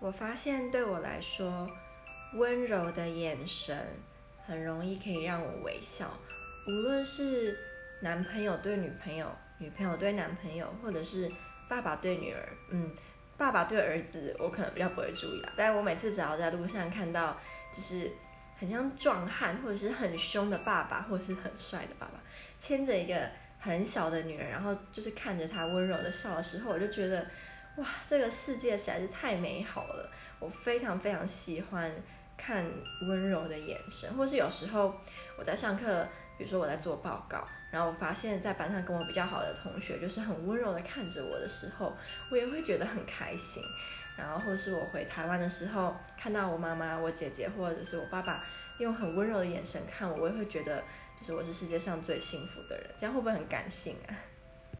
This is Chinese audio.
我发现对我来说，温柔的眼神很容易可以让我微笑，无论是男朋友对女朋友、女朋友对男朋友，或者是爸爸对女儿，嗯，爸爸对儿子，我可能比较不会注意啦。但我每次只要在路上看到，就是很像壮汉，或者是很凶的爸爸，或者是很帅的爸爸，牵着一个很小的女儿，然后就是看着他温柔的笑的时候，我就觉得。哇，这个世界实在是太美好了！我非常非常喜欢看温柔的眼神，或是有时候我在上课，比如说我在做报告，然后我发现，在班上跟我比较好的同学，就是很温柔的看着我的时候，我也会觉得很开心。然后或是我回台湾的时候，看到我妈妈、我姐姐或者是我爸爸用很温柔的眼神看我，我也会觉得，就是我是世界上最幸福的人。这样会不会很感性啊？